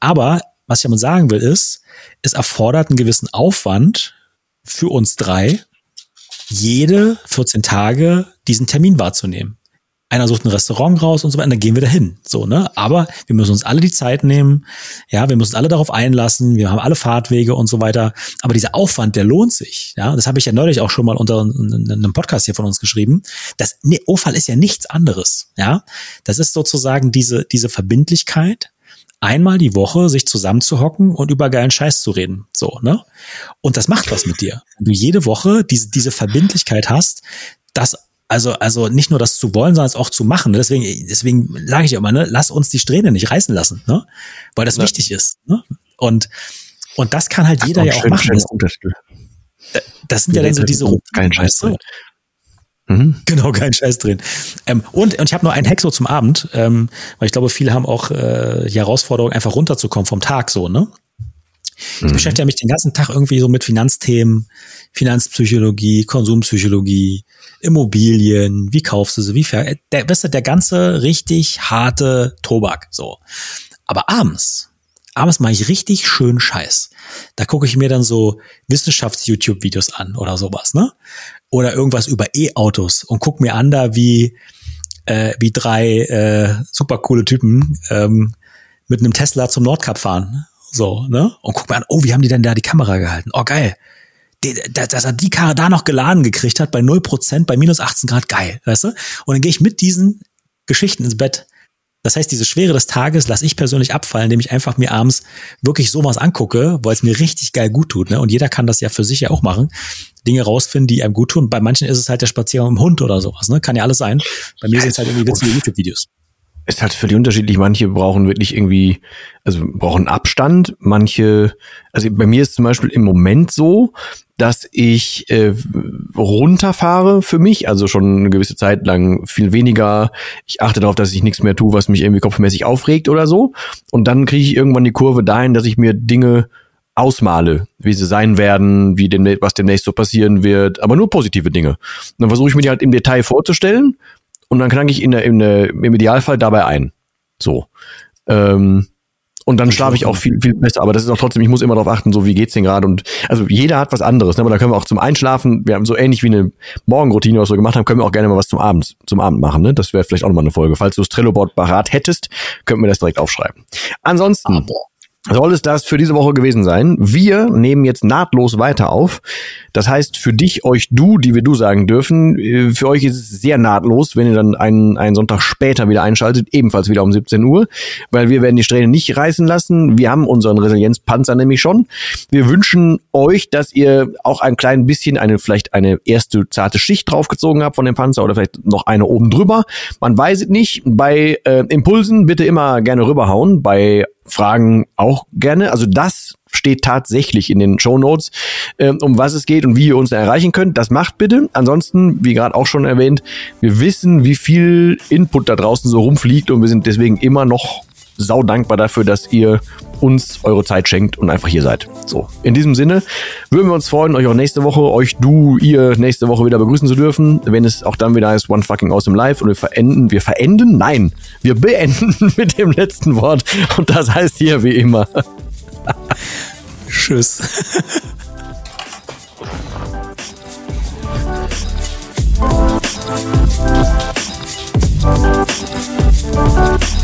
Aber was ich damit sagen will, ist, es erfordert einen gewissen Aufwand für uns drei, jede 14 Tage diesen Termin wahrzunehmen. Einer sucht ein Restaurant raus und so weiter, dann gehen wir dahin. So, ne? Aber wir müssen uns alle die Zeit nehmen. Ja, wir müssen alle darauf einlassen. Wir haben alle Fahrtwege und so weiter. Aber dieser Aufwand, der lohnt sich. Ja, das habe ich ja neulich auch schon mal unter einem Podcast hier von uns geschrieben. Das ne, OFAL ist ja nichts anderes. Ja, das ist sozusagen diese, diese Verbindlichkeit, einmal die Woche sich zusammenzuhocken und über geilen Scheiß zu reden. So, ne? Und das macht was mit dir. Wenn du jede Woche diese, diese Verbindlichkeit hast, das also, also nicht nur das zu wollen, sondern es auch zu machen. Ne? Deswegen, deswegen sage ich immer, ne, lass uns die Strähne nicht reißen lassen, ne? Weil das ja. wichtig ist. Ne? Und, und das kann halt das jeder ja auch machen. Das, das sind ja dann so diese Kein Scheiß. Weißt Mhm. Genau, kein Scheiß drin. Ähm, und, und ich habe nur einen Hack so zum Abend, ähm, weil ich glaube, viele haben auch äh, die Herausforderung, einfach runterzukommen vom Tag so, ne? Ich mhm. beschäftige mich den ganzen Tag irgendwie so mit Finanzthemen, Finanzpsychologie, Konsumpsychologie, Immobilien, wie kaufst du sie, wie fair, der, weißt du, der ganze richtig harte Tobak, so. Aber abends, abends mache ich richtig schön Scheiß. Da gucke ich mir dann so Wissenschafts-YouTube-Videos an oder sowas, ne? Oder irgendwas über E-Autos und guck mir an da, wie, äh, wie drei äh, super coole Typen ähm, mit einem Tesla zum Nordkap fahren. So, ne? Und guck mir an, oh, wie haben die denn da die Kamera gehalten? Oh, geil. dass er die Karre da noch geladen gekriegt hat bei 0%, bei minus 18 Grad, geil, weißt du? Und dann gehe ich mit diesen Geschichten ins Bett das heißt, diese Schwere des Tages lasse ich persönlich abfallen, indem ich einfach mir abends wirklich sowas angucke, weil es mir richtig geil gut tut. Ne? Und jeder kann das ja für sich ja auch machen. Dinge rausfinden, die einem gut tun. Bei manchen ist es halt der Spaziergang mit dem Hund oder sowas. Ne? Kann ja alles sein. Bei mir sind es halt irgendwie witzige YouTube-Videos ist halt völlig unterschiedlich. Manche brauchen wirklich irgendwie, also brauchen Abstand. Manche, also bei mir ist zum Beispiel im Moment so, dass ich äh, runterfahre für mich, also schon eine gewisse Zeit lang viel weniger. Ich achte darauf, dass ich nichts mehr tue, was mich irgendwie kopfmäßig aufregt oder so. Und dann kriege ich irgendwann die Kurve dahin, dass ich mir Dinge ausmale, wie sie sein werden, wie demnächst, was demnächst so passieren wird, aber nur positive Dinge. Und dann versuche ich mir die halt im Detail vorzustellen und dann klang ich in der, in der, im Idealfall dabei ein. So. Ähm, und dann schlafe ich auch viel, viel besser. Aber das ist auch trotzdem, ich muss immer darauf achten, so wie geht's denn gerade. Und also jeder hat was anderes. Ne? Aber da können wir auch zum Einschlafen, wir haben so ähnlich wie eine Morgenroutine, was wir gemacht haben, können wir auch gerne mal was zum Abend, zum Abend machen. Ne? Das wäre vielleicht auch nochmal eine Folge. Falls du das Trello-Board parat hättest, könnten wir das direkt aufschreiben. Ansonsten. Ah, soll es das für diese Woche gewesen sein. Wir nehmen jetzt nahtlos weiter auf. Das heißt, für dich, euch, du, die wir du sagen dürfen, äh, für euch ist es sehr nahtlos, wenn ihr dann einen, einen Sonntag später wieder einschaltet, ebenfalls wieder um 17 Uhr, weil wir werden die Strähne nicht reißen lassen. Wir haben unseren Resilienzpanzer nämlich schon. Wir wünschen euch, dass ihr auch ein klein bisschen eine, vielleicht eine erste zarte Schicht draufgezogen habt von dem Panzer oder vielleicht noch eine oben drüber. Man weiß es nicht. Bei äh, Impulsen bitte immer gerne rüberhauen. Bei Fragen auch gerne. Also das steht tatsächlich in den Show Notes, äh, um was es geht und wie ihr uns erreichen könnt. Das macht bitte. Ansonsten, wie gerade auch schon erwähnt, wir wissen, wie viel Input da draußen so rumfliegt und wir sind deswegen immer noch sau dankbar dafür, dass ihr uns eure Zeit schenkt und einfach hier seid. So, in diesem Sinne würden wir uns freuen, euch auch nächste Woche, euch, du, ihr nächste Woche wieder begrüßen zu dürfen, wenn es auch dann wieder heißt One Fucking Awesome Live und wir verenden, wir verenden? Nein, wir beenden mit dem letzten Wort und das heißt hier wie immer. Tschüss.